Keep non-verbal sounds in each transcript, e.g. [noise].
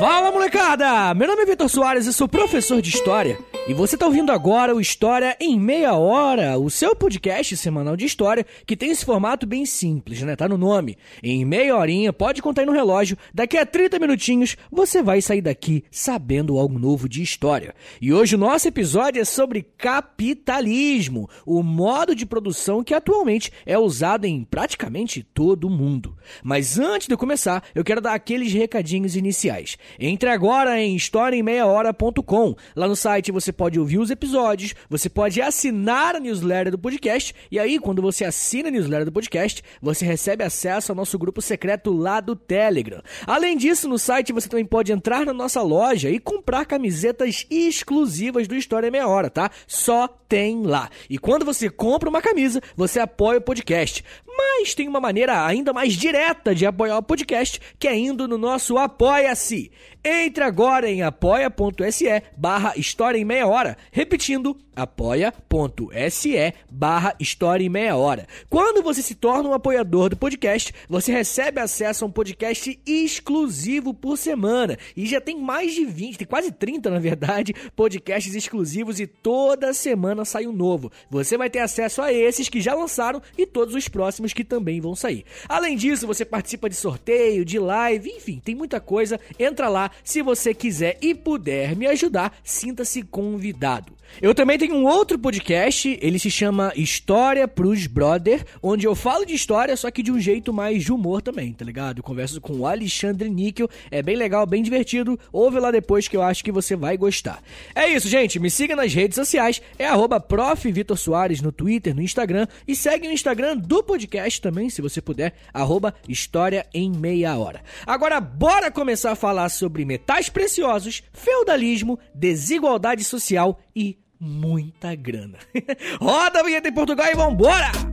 Fala molecada! Meu nome é Vitor Soares e sou professor de História. E você está ouvindo agora o História em Meia Hora, o seu podcast semanal de história que tem esse formato bem simples, né? Tá no nome. Em meia horinha, pode contar aí no relógio, daqui a 30 minutinhos você vai sair daqui sabendo algo novo de história. E hoje o nosso episódio é sobre capitalismo, o modo de produção que atualmente é usado em praticamente todo o mundo. Mas antes de começar, eu quero dar aqueles recadinhos iniciais. Entre agora em historiaemmeiahora.com. Lá no site você pode ouvir os episódios, você pode assinar a newsletter do podcast, e aí, quando você assina a newsletter do podcast, você recebe acesso ao nosso grupo secreto lá do Telegram. Além disso, no site você também pode entrar na nossa loja e comprar camisetas exclusivas do História Meia Hora, tá? Só tem lá. E quando você compra uma camisa, você apoia o podcast. Mas tem uma maneira ainda mais direta de apoiar o podcast, que é indo no nosso Apoia-se. Entre agora em apoia.se barra História em Meia Hora. Repetindo, apoia.se barra História em Meia Hora. Quando você se torna um apoiador do podcast, você recebe acesso a um podcast exclusivo por semana. E já tem mais de 20, tem quase 30 na verdade, podcasts exclusivos e toda semana sai um novo. Você vai ter acesso a esses que já lançaram e todos os próximos que também vão sair. Além disso, você participa de sorteio, de live, enfim, tem muita coisa. Entra lá se você quiser e puder me ajudar, sinta-se convidado. Eu também tenho um outro podcast, ele se chama História pros Brother, onde eu falo de história, só que de um jeito mais de humor também, tá ligado? Converso com o Alexandre Níquel, é bem legal, bem divertido, ouve lá depois que eu acho que você vai gostar. É isso, gente, me siga nas redes sociais, é arroba no Twitter, no Instagram, e segue o Instagram do podcast também, se você puder, arroba História em Meia Hora. Agora, bora começar a falar sobre metais preciosos, feudalismo, desigualdade social e muita grana. [laughs] Roda a vinheta em Portugal e vambora!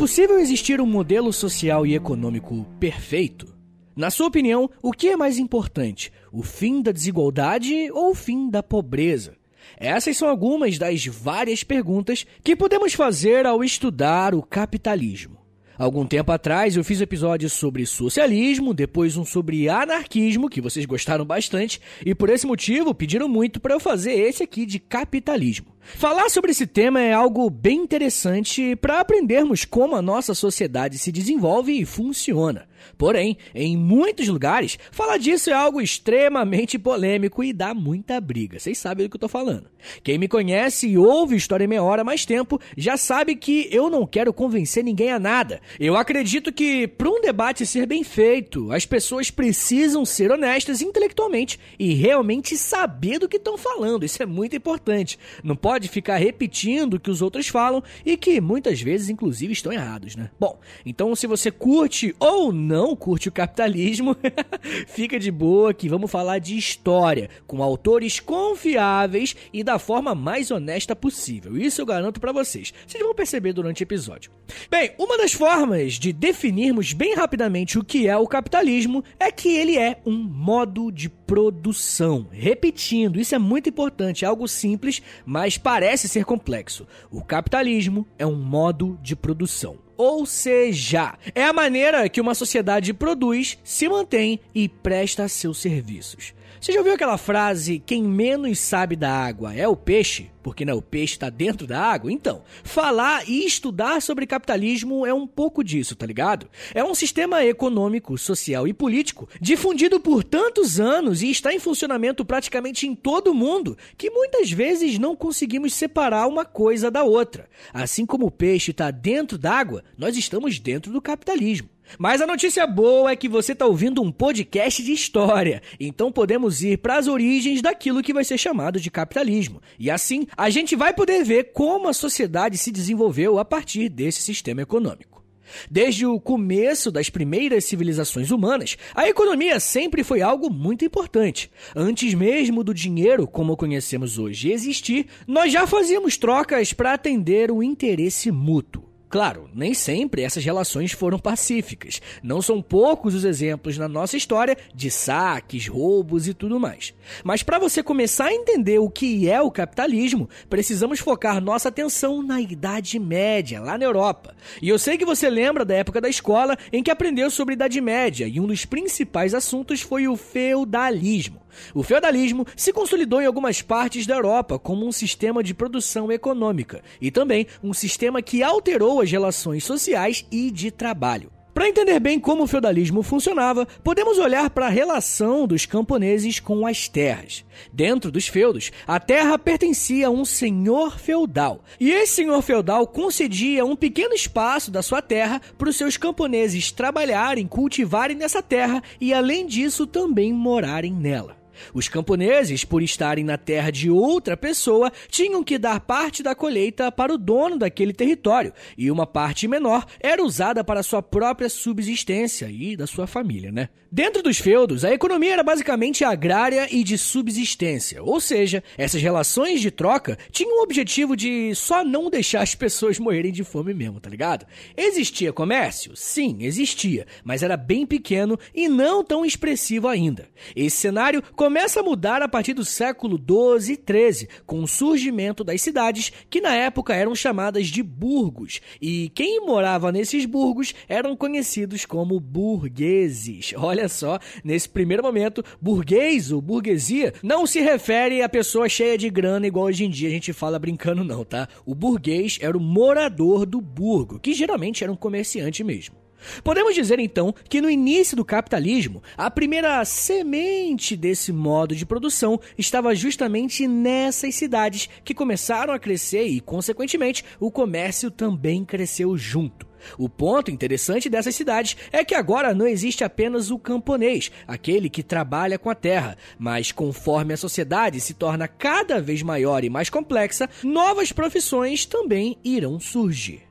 Possível existir um modelo social e econômico perfeito? Na sua opinião, o que é mais importante, o fim da desigualdade ou o fim da pobreza? Essas são algumas das várias perguntas que podemos fazer ao estudar o capitalismo. Algum tempo atrás eu fiz episódios sobre socialismo, depois um sobre anarquismo, que vocês gostaram bastante, e por esse motivo pediram muito para eu fazer esse aqui de capitalismo. Falar sobre esse tema é algo bem interessante para aprendermos como a nossa sociedade se desenvolve e funciona. Porém, em muitos lugares, falar disso é algo extremamente polêmico e dá muita briga. Vocês sabem do que eu tô falando. Quem me conhece e ouve História em Meia Hora há mais tempo já sabe que eu não quero convencer ninguém a nada. Eu acredito que, para um debate ser bem feito, as pessoas precisam ser honestas intelectualmente e realmente saber do que estão falando. Isso é muito importante. Não pode ficar repetindo o que os outros falam e que muitas vezes, inclusive, estão errados, né? Bom, então se você curte ou não curte o capitalismo, [laughs] fica de boa que vamos falar de história com autores confiáveis e da forma mais honesta possível. Isso eu garanto para vocês. Vocês vão perceber durante o episódio. Bem, uma das formas de definirmos bem rapidamente o que é o capitalismo é que ele é um modo de produção. Repetindo, isso é muito importante, é algo simples, mas parece ser complexo. O capitalismo é um modo de produção. Ou seja, é a maneira que uma sociedade produz, se mantém e presta seus serviços. Você já ouviu aquela frase: quem menos sabe da água é o peixe? Porque né, o peixe está dentro da água? Então, falar e estudar sobre capitalismo é um pouco disso, tá ligado? É um sistema econômico, social e político difundido por tantos anos e está em funcionamento praticamente em todo o mundo que muitas vezes não conseguimos separar uma coisa da outra. Assim como o peixe está dentro d'água, nós estamos dentro do capitalismo. Mas a notícia boa é que você está ouvindo um podcast de história, então podemos ir para as origens daquilo que vai ser chamado de capitalismo. E assim, a gente vai poder ver como a sociedade se desenvolveu a partir desse sistema econômico. Desde o começo das primeiras civilizações humanas, a economia sempre foi algo muito importante. Antes mesmo do dinheiro, como conhecemos hoje, existir, nós já fazíamos trocas para atender o interesse mútuo. Claro, nem sempre essas relações foram pacíficas. Não são poucos os exemplos na nossa história de saques, roubos e tudo mais. Mas para você começar a entender o que é o capitalismo, precisamos focar nossa atenção na Idade Média, lá na Europa. E eu sei que você lembra da época da escola em que aprendeu sobre Idade Média e um dos principais assuntos foi o feudalismo. O feudalismo se consolidou em algumas partes da Europa como um sistema de produção econômica e também um sistema que alterou as relações sociais e de trabalho. Para entender bem como o feudalismo funcionava, podemos olhar para a relação dos camponeses com as terras. Dentro dos feudos, a terra pertencia a um senhor feudal, e esse senhor feudal concedia um pequeno espaço da sua terra para os seus camponeses trabalharem, cultivarem nessa terra e, além disso, também morarem nela. Os camponeses, por estarem na terra de outra pessoa, tinham que dar parte da colheita para o dono daquele território, e uma parte menor era usada para sua própria subsistência e da sua família, né? Dentro dos feudos, a economia era basicamente agrária e de subsistência, ou seja, essas relações de troca tinham o objetivo de só não deixar as pessoas morrerem de fome mesmo, tá ligado? Existia comércio? Sim, existia, mas era bem pequeno e não tão expressivo ainda. Esse cenário começa a mudar a partir do século 12 e 13, com o surgimento das cidades que na época eram chamadas de burgos, e quem morava nesses burgos eram conhecidos como burgueses. Olha só, nesse primeiro momento, burguês ou burguesia não se refere a pessoa cheia de grana igual hoje em dia a gente fala brincando não, tá? O burguês era o morador do burgo, que geralmente era um comerciante mesmo. Podemos dizer então que no início do capitalismo, a primeira semente desse modo de produção estava justamente nessas cidades que começaram a crescer e, consequentemente, o comércio também cresceu junto. O ponto interessante dessas cidades é que agora não existe apenas o camponês, aquele que trabalha com a terra, mas conforme a sociedade se torna cada vez maior e mais complexa, novas profissões também irão surgir.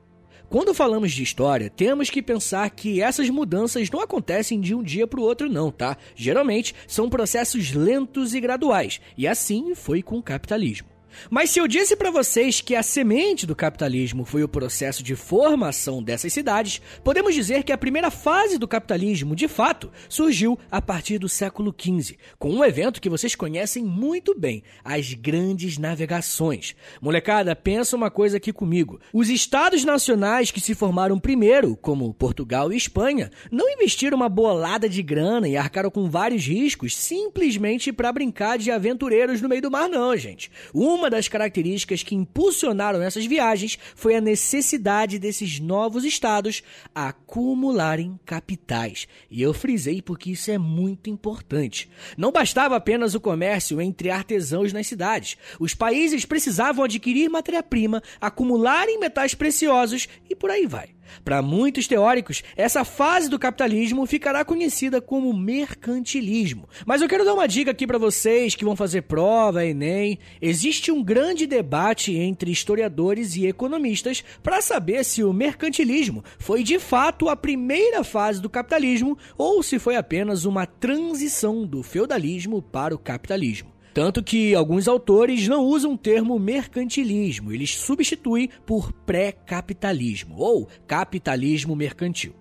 Quando falamos de história, temos que pensar que essas mudanças não acontecem de um dia para o outro, não, tá? Geralmente são processos lentos e graduais, e assim foi com o capitalismo. Mas se eu disse para vocês que a semente do capitalismo foi o processo de formação dessas cidades, podemos dizer que a primeira fase do capitalismo, de fato, surgiu a partir do século XV, com um evento que vocês conhecem muito bem, as Grandes Navegações. Molecada, pensa uma coisa aqui comigo. Os estados nacionais que se formaram primeiro, como Portugal e Espanha, não investiram uma bolada de grana e arcaram com vários riscos simplesmente para brincar de aventureiros no meio do mar, não, gente. Uma uma das características que impulsionaram essas viagens foi a necessidade desses novos estados acumularem capitais. E eu frisei porque isso é muito importante. Não bastava apenas o comércio entre artesãos nas cidades. Os países precisavam adquirir matéria-prima, acumularem metais preciosos e por aí vai. Para muitos teóricos, essa fase do capitalismo ficará conhecida como mercantilismo. Mas eu quero dar uma dica aqui para vocês que vão fazer prova, Enem. Existe um grande debate entre historiadores e economistas para saber se o mercantilismo foi de fato a primeira fase do capitalismo ou se foi apenas uma transição do feudalismo para o capitalismo. Tanto que alguns autores não usam o termo mercantilismo, eles substituem por pré-capitalismo ou capitalismo mercantil.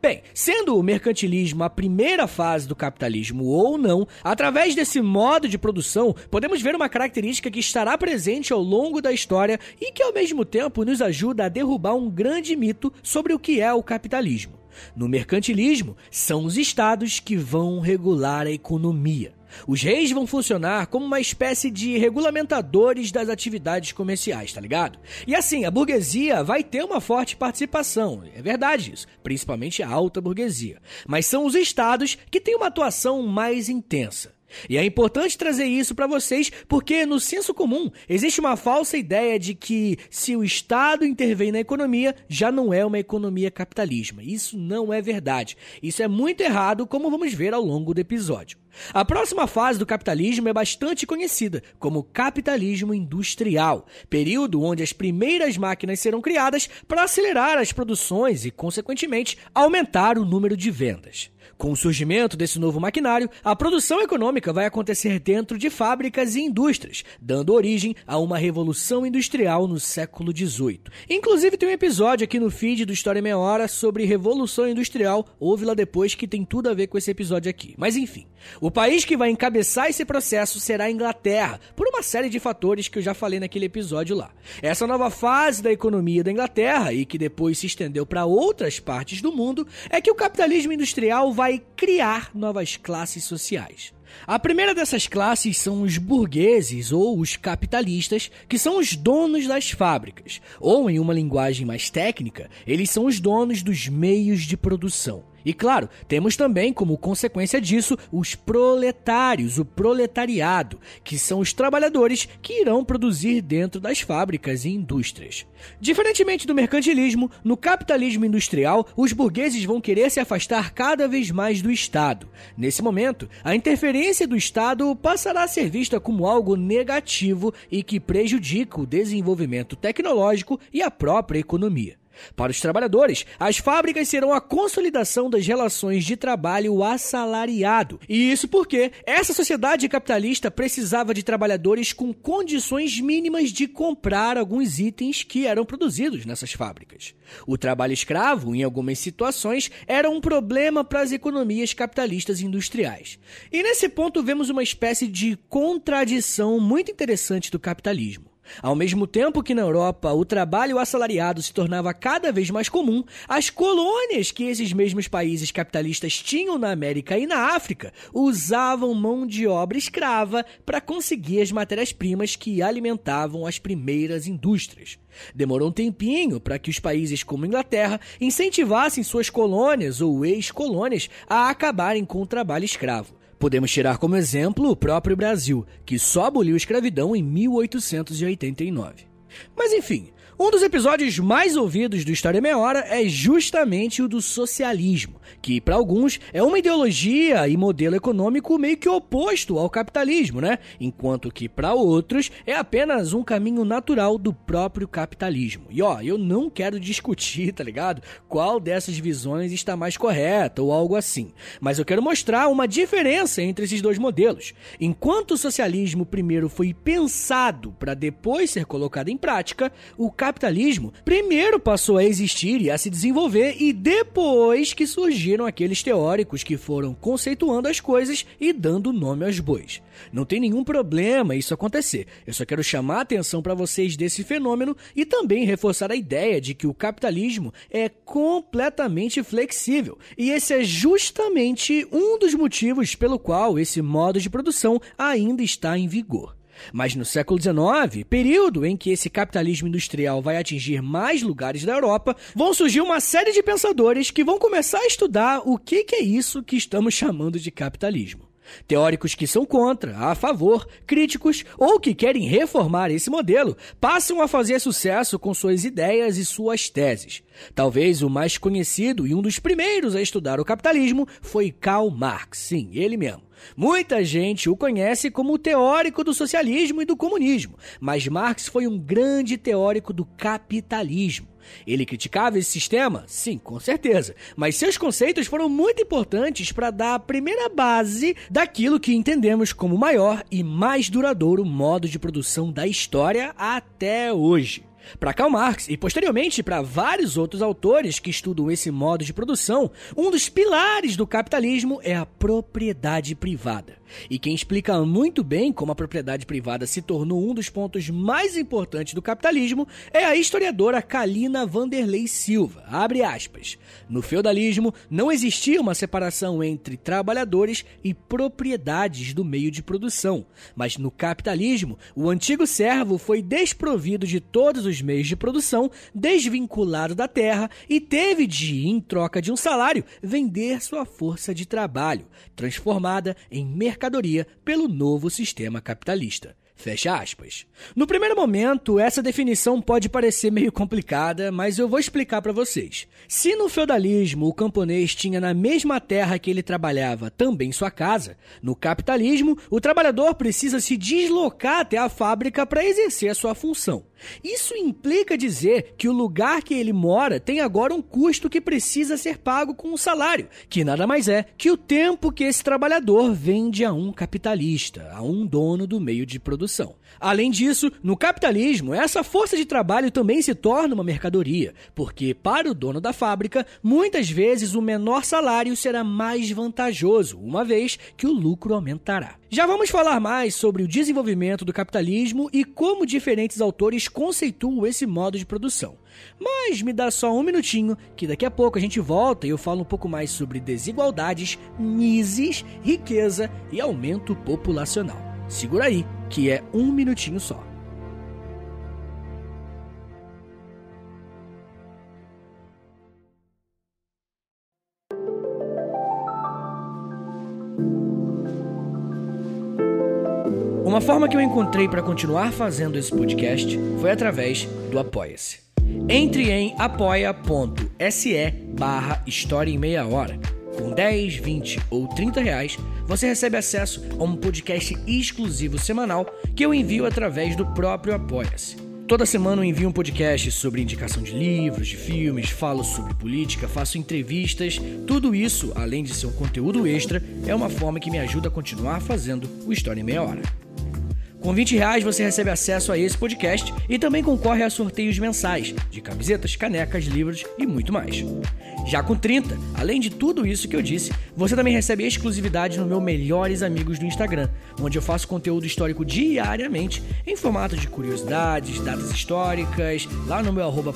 Bem, sendo o mercantilismo a primeira fase do capitalismo ou não, através desse modo de produção, podemos ver uma característica que estará presente ao longo da história e que ao mesmo tempo nos ajuda a derrubar um grande mito sobre o que é o capitalismo. No mercantilismo, são os estados que vão regular a economia. Os reis vão funcionar como uma espécie de regulamentadores das atividades comerciais, tá ligado? E assim, a burguesia vai ter uma forte participação, é verdade isso, principalmente a alta burguesia. Mas são os estados que têm uma atuação mais intensa. E é importante trazer isso para vocês porque no senso comum existe uma falsa ideia de que se o Estado intervém na economia, já não é uma economia capitalista. Isso não é verdade. Isso é muito errado, como vamos ver ao longo do episódio. A próxima fase do capitalismo é bastante conhecida como capitalismo industrial, período onde as primeiras máquinas serão criadas para acelerar as produções e, consequentemente, aumentar o número de vendas. Com o surgimento desse novo maquinário, a produção econômica vai acontecer dentro de fábricas e indústrias, dando origem a uma revolução industrial no século XVIII. Inclusive tem um episódio aqui no feed do História Meia Hora sobre revolução industrial, ouve lá depois que tem tudo a ver com esse episódio aqui. Mas enfim, o país que vai encabeçar esse processo será a Inglaterra, por uma série de fatores que eu já falei naquele episódio lá. Essa nova fase da economia da Inglaterra, e que depois se estendeu para outras partes do mundo, é que o capitalismo industrial vai vai criar novas classes sociais. A primeira dessas classes são os burgueses ou os capitalistas, que são os donos das fábricas, ou em uma linguagem mais técnica, eles são os donos dos meios de produção. E claro, temos também como consequência disso os proletários, o proletariado, que são os trabalhadores que irão produzir dentro das fábricas e indústrias. Diferentemente do mercantilismo, no capitalismo industrial, os burgueses vão querer se afastar cada vez mais do Estado. Nesse momento, a interferência do Estado passará a ser vista como algo negativo e que prejudica o desenvolvimento tecnológico e a própria economia. Para os trabalhadores, as fábricas serão a consolidação das relações de trabalho assalariado. E isso porque essa sociedade capitalista precisava de trabalhadores com condições mínimas de comprar alguns itens que eram produzidos nessas fábricas. O trabalho escravo, em algumas situações, era um problema para as economias capitalistas industriais. E nesse ponto vemos uma espécie de contradição muito interessante do capitalismo. Ao mesmo tempo que na Europa o trabalho assalariado se tornava cada vez mais comum, as colônias que esses mesmos países capitalistas tinham na América e na África usavam mão de obra escrava para conseguir as matérias-primas que alimentavam as primeiras indústrias. Demorou um tempinho para que os países como Inglaterra incentivassem suas colônias ou ex-colônias a acabarem com o trabalho escravo. Podemos tirar como exemplo o próprio Brasil, que só aboliu a escravidão em 1889. Mas enfim, um dos episódios mais ouvidos do História Meia Hora é justamente o do socialismo, que para alguns é uma ideologia e modelo econômico meio que oposto ao capitalismo, né? Enquanto que para outros é apenas um caminho natural do próprio capitalismo. E ó, eu não quero discutir, tá ligado? Qual dessas visões está mais correta ou algo assim, mas eu quero mostrar uma diferença entre esses dois modelos. Enquanto o socialismo primeiro foi pensado para depois ser colocado em prática, o capitalismo primeiro passou a existir e a se desenvolver e depois que surgiram aqueles teóricos que foram conceituando as coisas e dando nome aos bois. Não tem nenhum problema isso acontecer. Eu só quero chamar a atenção para vocês desse fenômeno e também reforçar a ideia de que o capitalismo é completamente flexível. E esse é justamente um dos motivos pelo qual esse modo de produção ainda está em vigor. Mas no século XIX, período em que esse capitalismo industrial vai atingir mais lugares da Europa, vão surgir uma série de pensadores que vão começar a estudar o que é isso que estamos chamando de capitalismo. Teóricos que são contra, a favor, críticos ou que querem reformar esse modelo passam a fazer sucesso com suas ideias e suas teses. Talvez o mais conhecido e um dos primeiros a estudar o capitalismo foi Karl Marx, sim, ele mesmo. Muita gente o conhece como o teórico do socialismo e do comunismo, mas Marx foi um grande teórico do capitalismo. Ele criticava esse sistema? Sim, com certeza. Mas seus conceitos foram muito importantes para dar a primeira base daquilo que entendemos como o maior e mais duradouro modo de produção da história até hoje. Para Karl Marx e posteriormente para vários outros autores que estudam esse modo de produção, um dos pilares do capitalismo é a propriedade privada. E quem explica muito bem como a propriedade privada se tornou um dos pontos mais importantes do capitalismo é a historiadora Kalina Vanderlei Silva. Abre aspas. No feudalismo não existia uma separação entre trabalhadores e propriedades do meio de produção, mas no capitalismo o antigo servo foi desprovido de todos os meios de produção, desvinculado da terra e teve de, em troca de um salário, vender sua força de trabalho, transformada em mercadoria pelo novo sistema capitalista. Fecha aspas. No primeiro momento, essa definição pode parecer meio complicada, mas eu vou explicar para vocês. Se no feudalismo o camponês tinha na mesma terra que ele trabalhava também sua casa, no capitalismo o trabalhador precisa se deslocar até a fábrica para exercer a sua função. Isso implica dizer que o lugar que ele mora tem agora um custo que precisa ser pago com um salário, que nada mais é que o tempo que esse trabalhador vende a um capitalista, a um dono do meio de produção. Além disso, no capitalismo, essa força de trabalho também se torna uma mercadoria, porque para o dono da fábrica, muitas vezes o menor salário será mais vantajoso, uma vez que o lucro aumentará. Já vamos falar mais sobre o desenvolvimento do capitalismo e como diferentes autores conceituam esse modo de produção. Mas me dá só um minutinho, que daqui a pouco a gente volta e eu falo um pouco mais sobre desigualdades, mises, riqueza e aumento populacional. Segura aí, que é um minutinho só. Uma forma que eu encontrei para continuar fazendo esse podcast foi através do Apoia-se. Entre em apoia.se barra História em Meia Hora. Com 10, 20 ou 30 reais, você recebe acesso a um podcast exclusivo semanal que eu envio através do próprio Apoia-se. Toda semana eu envio um podcast sobre indicação de livros, de filmes, falo sobre política, faço entrevistas. Tudo isso, além de ser um conteúdo extra, é uma forma que me ajuda a continuar fazendo o História em Meia Hora. Com 20 reais você recebe acesso a esse podcast e também concorre a sorteios mensais de camisetas, canecas, livros e muito mais. Já com 30, além de tudo isso que eu disse, você também recebe exclusividade no meu Melhores Amigos do Instagram, onde eu faço conteúdo histórico diariamente em formato de curiosidades, datas históricas, lá no meu arroba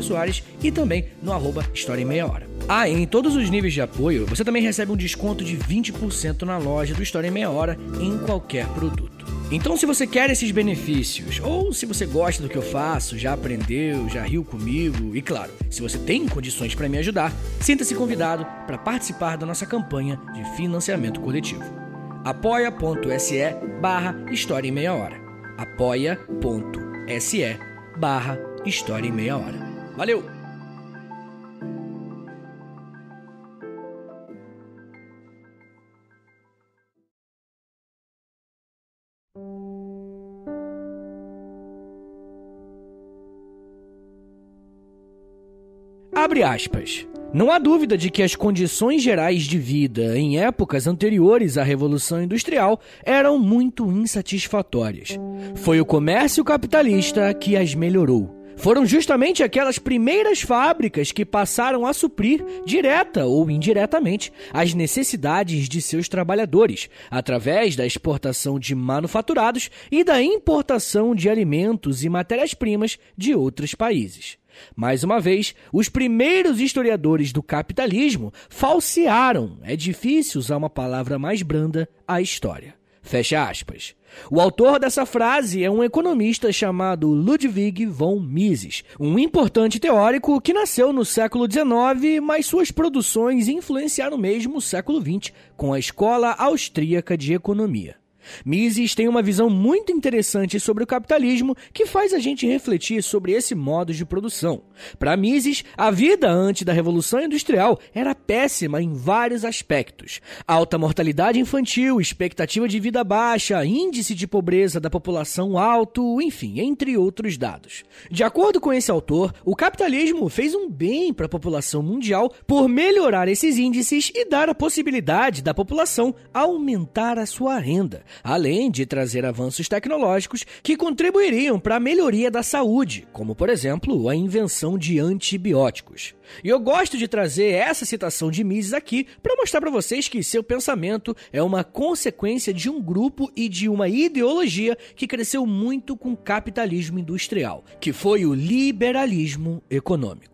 Soares e também no arroba História em Meia Hora. Ah, em todos os níveis de apoio, você também recebe um desconto de 20% na loja do História em Meia Hora em qualquer produto. Então, se você quer esses benefícios, ou se você gosta do que eu faço, já aprendeu, já riu comigo, e claro, se você tem condições para me ajudar, sinta-se convidado para participar da nossa campanha de financiamento coletivo. apoia.se barra História em Meia Hora. apoia.se barra História em Meia Hora. Valeu! Abre aspas. Não há dúvida de que as condições gerais de vida em épocas anteriores à Revolução Industrial eram muito insatisfatórias. Foi o comércio capitalista que as melhorou. Foram justamente aquelas primeiras fábricas que passaram a suprir, direta ou indiretamente, as necessidades de seus trabalhadores, através da exportação de manufaturados e da importação de alimentos e matérias-primas de outros países. Mais uma vez, os primeiros historiadores do capitalismo falsearam, é difícil usar uma palavra mais branda, a história. Fecha aspas. O autor dessa frase é um economista chamado Ludwig von Mises, um importante teórico que nasceu no século XIX, mas suas produções influenciaram mesmo o século XX, com a Escola Austríaca de Economia. Mises tem uma visão muito interessante sobre o capitalismo que faz a gente refletir sobre esse modo de produção. Para Mises, a vida antes da Revolução Industrial era péssima em vários aspectos: alta mortalidade infantil, expectativa de vida baixa, índice de pobreza da população alto, enfim, entre outros dados. De acordo com esse autor, o capitalismo fez um bem para a população mundial por melhorar esses índices e dar a possibilidade da população aumentar a sua renda além de trazer avanços tecnológicos que contribuiriam para a melhoria da saúde, como por exemplo a invenção de antibióticos. E eu gosto de trazer essa citação de Mises aqui para mostrar para vocês que seu pensamento é uma consequência de um grupo e de uma ideologia que cresceu muito com o capitalismo industrial, que foi o liberalismo econômico.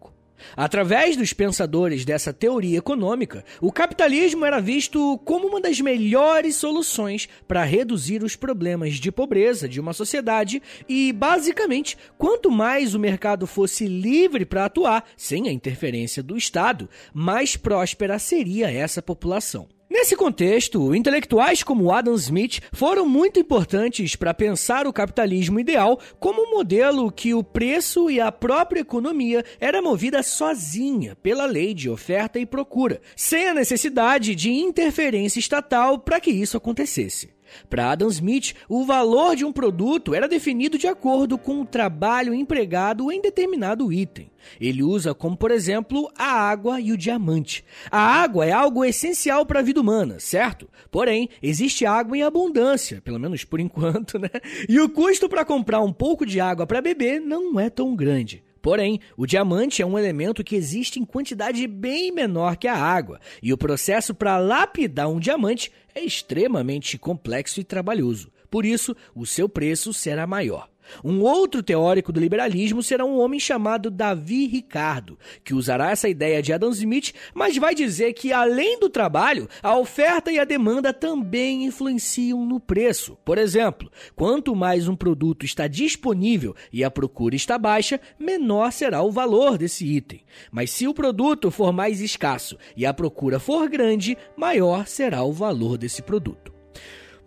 Através dos pensadores dessa teoria econômica, o capitalismo era visto como uma das melhores soluções para reduzir os problemas de pobreza de uma sociedade e, basicamente, quanto mais o mercado fosse livre para atuar, sem a interferência do Estado, mais próspera seria essa população. Nesse contexto, intelectuais como Adam Smith foram muito importantes para pensar o capitalismo ideal como um modelo que o preço e a própria economia era movida sozinha pela lei de oferta e procura, sem a necessidade de interferência estatal para que isso acontecesse. Para Adam Smith, o valor de um produto era definido de acordo com o trabalho empregado em determinado item. Ele usa como, por exemplo, a água e o diamante. A água é algo essencial para a vida humana, certo? Porém, existe água em abundância, pelo menos por [laughs] enquanto, né? E o custo para comprar um pouco de água para beber não é tão grande. Porém, o diamante é um elemento que existe em quantidade bem menor que a água, e o processo para lapidar um diamante é extremamente complexo e trabalhoso. Por isso, o seu preço será maior. Um outro teórico do liberalismo será um homem chamado Davi Ricardo, que usará essa ideia de Adam Smith, mas vai dizer que além do trabalho, a oferta e a demanda também influenciam no preço. Por exemplo, quanto mais um produto está disponível e a procura está baixa, menor será o valor desse item. Mas se o produto for mais escasso e a procura for grande, maior será o valor desse produto.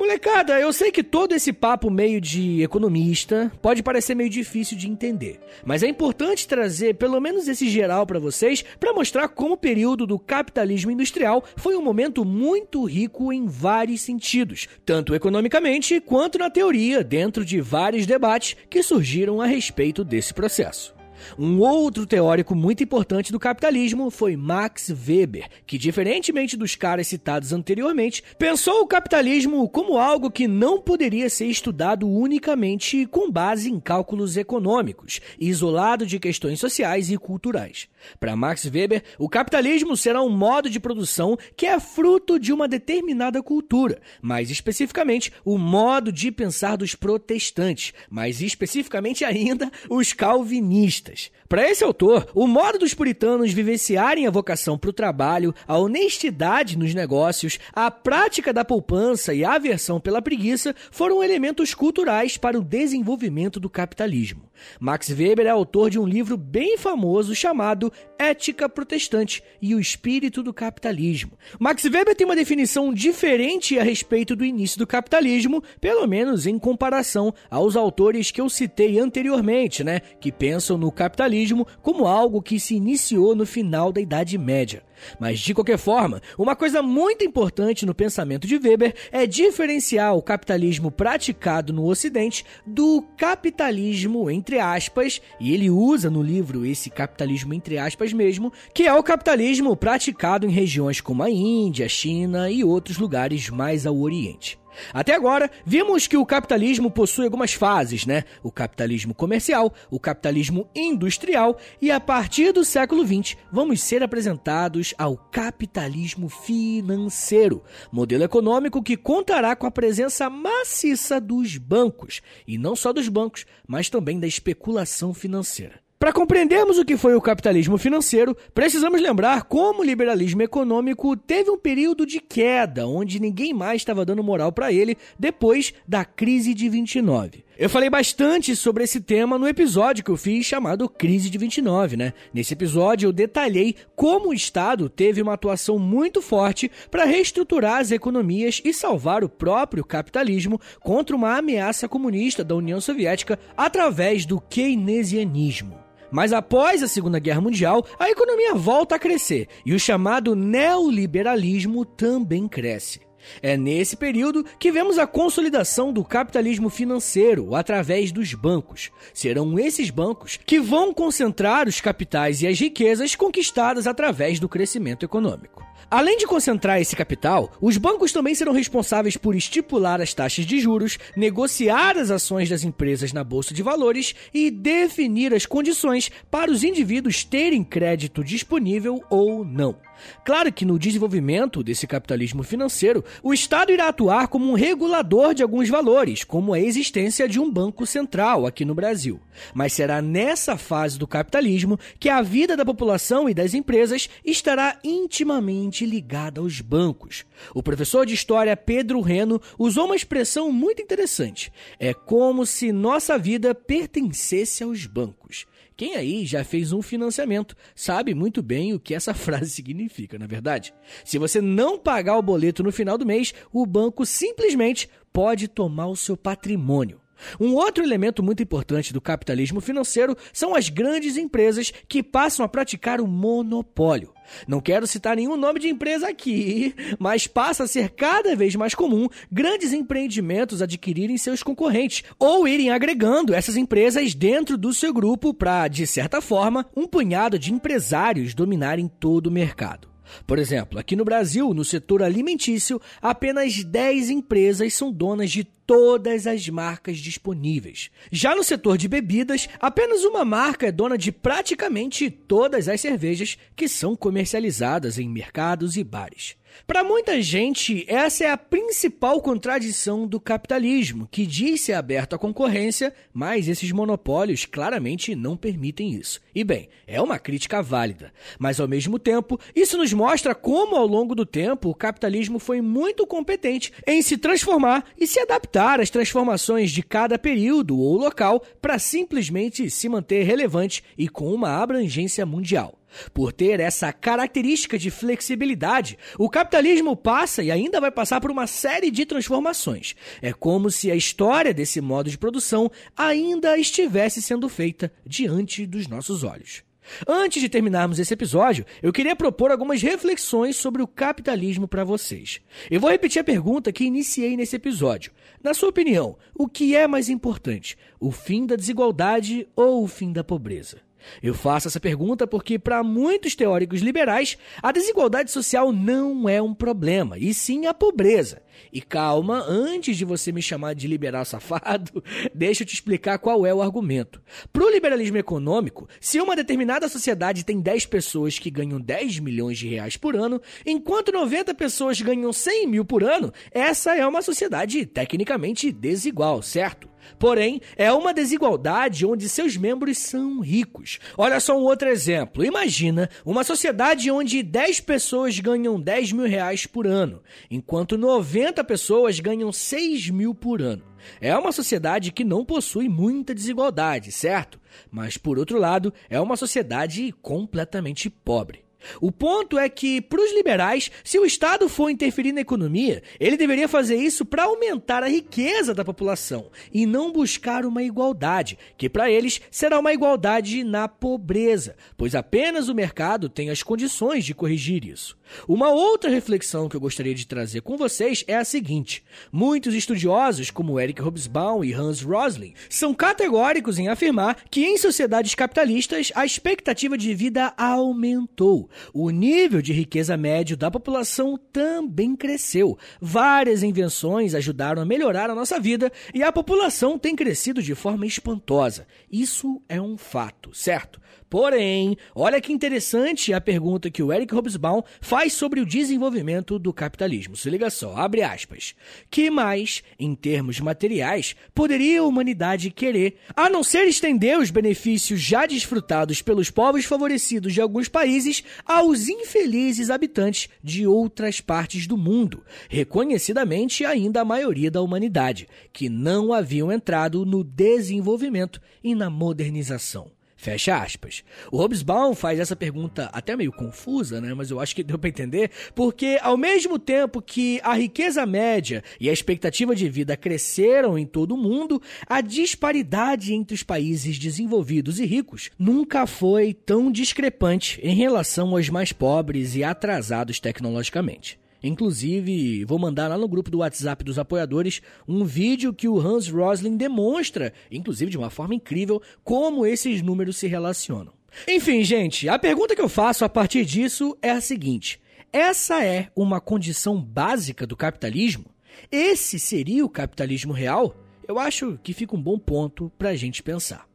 Molecada, eu sei que todo esse papo meio de economista pode parecer meio difícil de entender, mas é importante trazer pelo menos esse geral para vocês para mostrar como o período do capitalismo industrial foi um momento muito rico em vários sentidos, tanto economicamente quanto na teoria, dentro de vários debates que surgiram a respeito desse processo. Um outro teórico muito importante do capitalismo foi Max Weber, que, diferentemente dos caras citados anteriormente, pensou o capitalismo como algo que não poderia ser estudado unicamente com base em cálculos econômicos, isolado de questões sociais e culturais. Para Max Weber, o capitalismo será um modo de produção que é fruto de uma determinada cultura, mais especificamente o modo de pensar dos protestantes, mais especificamente ainda os calvinistas. Para esse autor, o modo dos puritanos vivenciarem a vocação para o trabalho, a honestidade nos negócios, a prática da poupança e a aversão pela preguiça foram elementos culturais para o desenvolvimento do capitalismo. Max Weber é autor de um livro bem famoso chamado Ética Protestante e o Espírito do Capitalismo. Max Weber tem uma definição diferente a respeito do início do capitalismo, pelo menos em comparação aos autores que eu citei anteriormente, né, que pensam no capitalismo como algo que se iniciou no final da Idade Média. Mas de qualquer forma, uma coisa muito importante no pensamento de Weber é diferenciar o capitalismo praticado no Ocidente do capitalismo entre aspas, e ele usa no livro esse capitalismo entre aspas mesmo, que é o capitalismo praticado em regiões como a Índia, China e outros lugares mais ao Oriente. Até agora, vimos que o capitalismo possui algumas fases, né? O capitalismo comercial, o capitalismo industrial e a partir do século XX vamos ser apresentados ao capitalismo financeiro, modelo econômico que contará com a presença maciça dos bancos, e não só dos bancos, mas também da especulação financeira. Para compreendermos o que foi o capitalismo financeiro, precisamos lembrar como o liberalismo econômico teve um período de queda, onde ninguém mais estava dando moral para ele depois da crise de 29. Eu falei bastante sobre esse tema no episódio que eu fiz chamado Crise de 29, né? Nesse episódio eu detalhei como o Estado teve uma atuação muito forte para reestruturar as economias e salvar o próprio capitalismo contra uma ameaça comunista da União Soviética através do keynesianismo. Mas após a Segunda Guerra Mundial, a economia volta a crescer e o chamado neoliberalismo também cresce. É nesse período que vemos a consolidação do capitalismo financeiro através dos bancos. Serão esses bancos que vão concentrar os capitais e as riquezas conquistadas através do crescimento econômico. Além de concentrar esse capital, os bancos também serão responsáveis por estipular as taxas de juros, negociar as ações das empresas na bolsa de valores e definir as condições para os indivíduos terem crédito disponível ou não. Claro que no desenvolvimento desse capitalismo financeiro, o Estado irá atuar como um regulador de alguns valores, como a existência de um banco central aqui no Brasil. Mas será nessa fase do capitalismo que a vida da população e das empresas estará intimamente ligada aos bancos. O professor de história Pedro Reno usou uma expressão muito interessante. É como se nossa vida pertencesse aos bancos. Quem aí já fez um financiamento sabe muito bem o que essa [laughs] frase significa, na é verdade. Se você não pagar o boleto no final do mês, o banco simplesmente pode tomar o seu patrimônio. Um outro elemento muito importante do capitalismo financeiro são as grandes empresas que passam a praticar o monopólio. Não quero citar nenhum nome de empresa aqui, mas passa a ser cada vez mais comum grandes empreendimentos adquirirem seus concorrentes ou irem agregando essas empresas dentro do seu grupo para, de certa forma, um punhado de empresários dominarem todo o mercado. Por exemplo, aqui no Brasil, no setor alimentício, apenas 10 empresas são donas de todas as marcas disponíveis. Já no setor de bebidas, apenas uma marca é dona de praticamente todas as cervejas que são comercializadas em mercados e bares. Para muita gente, essa é a principal contradição do capitalismo, que diz ser aberto à concorrência, mas esses monopólios claramente não permitem isso. E bem, é uma crítica válida, mas ao mesmo tempo, isso nos mostra como ao longo do tempo o capitalismo foi muito competente em se transformar e se adaptar às transformações de cada período ou local para simplesmente se manter relevante e com uma abrangência mundial. Por ter essa característica de flexibilidade, o capitalismo passa e ainda vai passar por uma série de transformações. É como se a história desse modo de produção ainda estivesse sendo feita diante dos nossos olhos. Antes de terminarmos esse episódio, eu queria propor algumas reflexões sobre o capitalismo para vocês. Eu vou repetir a pergunta que iniciei nesse episódio. Na sua opinião, o que é mais importante, o fim da desigualdade ou o fim da pobreza? Eu faço essa pergunta porque, para muitos teóricos liberais, a desigualdade social não é um problema, e sim a pobreza. E calma, antes de você me chamar de liberal safado, [laughs] deixa eu te explicar qual é o argumento. Para o liberalismo econômico, se uma determinada sociedade tem 10 pessoas que ganham 10 milhões de reais por ano, enquanto 90 pessoas ganham 100 mil por ano, essa é uma sociedade tecnicamente desigual, certo? Porém, é uma desigualdade onde seus membros são ricos. Olha só um outro exemplo. Imagina uma sociedade onde 10 pessoas ganham 10 mil reais por ano, enquanto 90 pessoas ganham 6 mil por ano. É uma sociedade que não possui muita desigualdade, certo? Mas, por outro lado, é uma sociedade completamente pobre. O ponto é que, para os liberais, se o Estado for interferir na economia, ele deveria fazer isso para aumentar a riqueza da população e não buscar uma igualdade, que para eles será uma igualdade na pobreza, pois apenas o mercado tem as condições de corrigir isso. Uma outra reflexão que eu gostaria de trazer com vocês é a seguinte: muitos estudiosos, como Eric Hobsbawm e Hans Rosling, são categóricos em afirmar que em sociedades capitalistas a expectativa de vida aumentou. O nível de riqueza médio da população também cresceu. Várias invenções ajudaram a melhorar a nossa vida e a população tem crescido de forma espantosa. Isso é um fato, certo? Porém, olha que interessante a pergunta que o Eric Hobsbawm faz sobre o desenvolvimento do capitalismo. Se liga só, abre aspas. Que mais, em termos materiais, poderia a humanidade querer, a não ser estender os benefícios já desfrutados pelos povos favorecidos de alguns países aos infelizes habitantes de outras partes do mundo, reconhecidamente ainda a maioria da humanidade, que não haviam entrado no desenvolvimento e na modernização. Fecha aspas. O Hobsbawm faz essa pergunta até meio confusa, né? Mas eu acho que deu para entender, porque ao mesmo tempo que a riqueza média e a expectativa de vida cresceram em todo o mundo, a disparidade entre os países desenvolvidos e ricos nunca foi tão discrepante em relação aos mais pobres e atrasados tecnologicamente. Inclusive, vou mandar lá no grupo do WhatsApp dos apoiadores um vídeo que o Hans Rosling demonstra, inclusive de uma forma incrível, como esses números se relacionam. Enfim, gente, a pergunta que eu faço a partir disso é a seguinte: essa é uma condição básica do capitalismo? Esse seria o capitalismo real? Eu acho que fica um bom ponto para a gente pensar.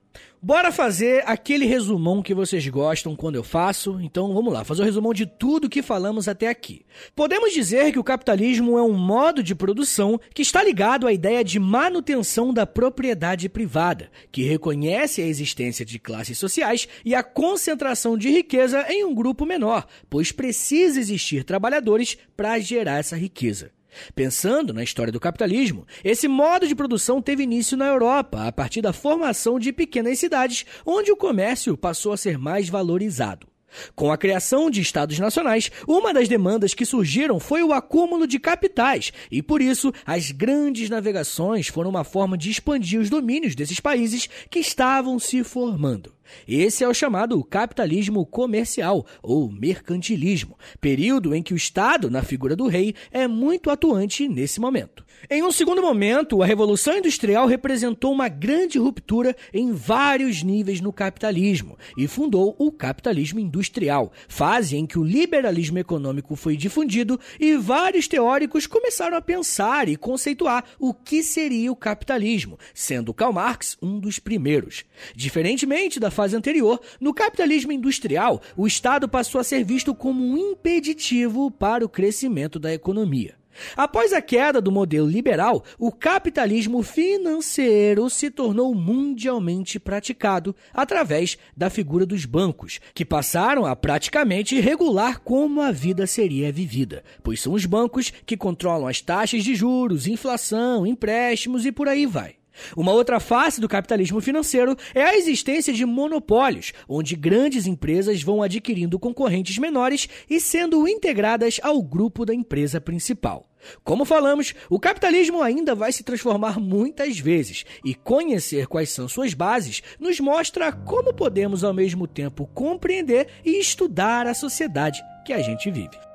Bora fazer aquele resumão que vocês gostam quando eu faço. Então vamos lá, fazer o resumão de tudo que falamos até aqui. Podemos dizer que o capitalismo é um modo de produção que está ligado à ideia de manutenção da propriedade privada, que reconhece a existência de classes sociais e a concentração de riqueza em um grupo menor, pois precisa existir trabalhadores para gerar essa riqueza. Pensando na história do capitalismo, esse modo de produção teve início na Europa, a partir da formação de pequenas cidades, onde o comércio passou a ser mais valorizado. Com a criação de estados nacionais, uma das demandas que surgiram foi o acúmulo de capitais, e por isso as grandes navegações foram uma forma de expandir os domínios desses países que estavam se formando. Esse é o chamado capitalismo comercial ou mercantilismo, período em que o Estado, na figura do rei, é muito atuante nesse momento. Em um segundo momento, a Revolução Industrial representou uma grande ruptura em vários níveis no capitalismo e fundou o capitalismo industrial, fase em que o liberalismo econômico foi difundido e vários teóricos começaram a pensar e conceituar o que seria o capitalismo, sendo Karl Marx um dos primeiros. Diferentemente da fase anterior, no capitalismo industrial, o Estado passou a ser visto como um impeditivo para o crescimento da economia. Após a queda do modelo liberal, o capitalismo financeiro se tornou mundialmente praticado através da figura dos bancos, que passaram a praticamente regular como a vida seria vivida, pois são os bancos que controlam as taxas de juros, inflação, empréstimos e por aí vai. Uma outra face do capitalismo financeiro é a existência de monopólios, onde grandes empresas vão adquirindo concorrentes menores e sendo integradas ao grupo da empresa principal. Como falamos, o capitalismo ainda vai se transformar muitas vezes, e conhecer quais são suas bases nos mostra como podemos ao mesmo tempo compreender e estudar a sociedade que a gente vive.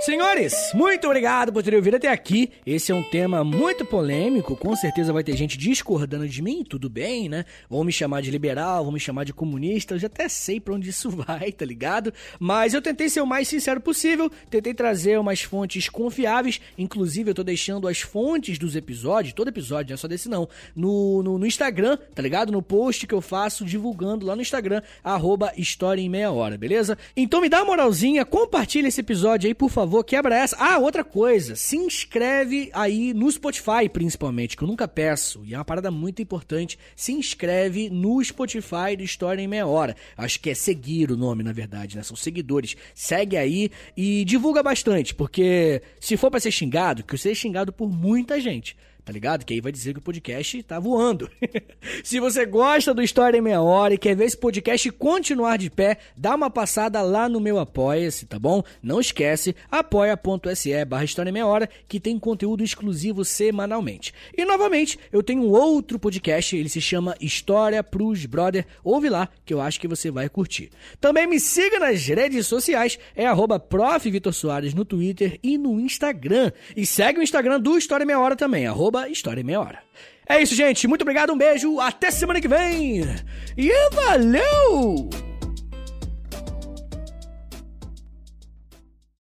Senhores, muito obrigado por terem ouvido até aqui. Esse é um tema muito polêmico, com certeza vai ter gente discordando de mim, tudo bem, né? Vão me chamar de liberal, vão me chamar de comunista, eu já até sei pra onde isso [laughs] vai, tá ligado? Mas eu tentei ser o mais sincero possível, tentei trazer umas fontes confiáveis, inclusive eu tô deixando as fontes dos episódios, todo episódio, não é só desse não, no, no, no Instagram, tá ligado? No post que eu faço divulgando lá no Instagram, arroba História em Meia Hora, beleza? Então me dá uma moralzinha, compartilha esse episódio aí, por favor favor, quebra essa. Ah, outra coisa, se inscreve aí no Spotify, principalmente, que eu nunca peço, e é uma parada muito importante. Se inscreve no Spotify do História em Meia Hora. Acho que é seguir o nome, na verdade, né? São seguidores. Segue aí e divulga bastante, porque se for para ser xingado, que eu seja xingado por muita gente tá ligado? Que aí vai dizer que o podcast tá voando. [laughs] Se você gosta do História em Meia Hora e quer ver esse podcast continuar de pé, dá uma passada lá no meu Apoia-se, tá bom? Não esquece, apoia.se barra História em Meia Hora, que tem conteúdo exclusivo semanalmente. E novamente, eu tenho outro podcast, ele se chama História pros Brother. Ouve lá, que eu acho que você vai curtir. Também me siga nas redes sociais, é arroba no Twitter e no Instagram. E segue o Instagram do História em Meia Hora também, arroba arroba História em Meia Hora. É isso, gente. Muito obrigado, um beijo, até semana que vem. E valeu!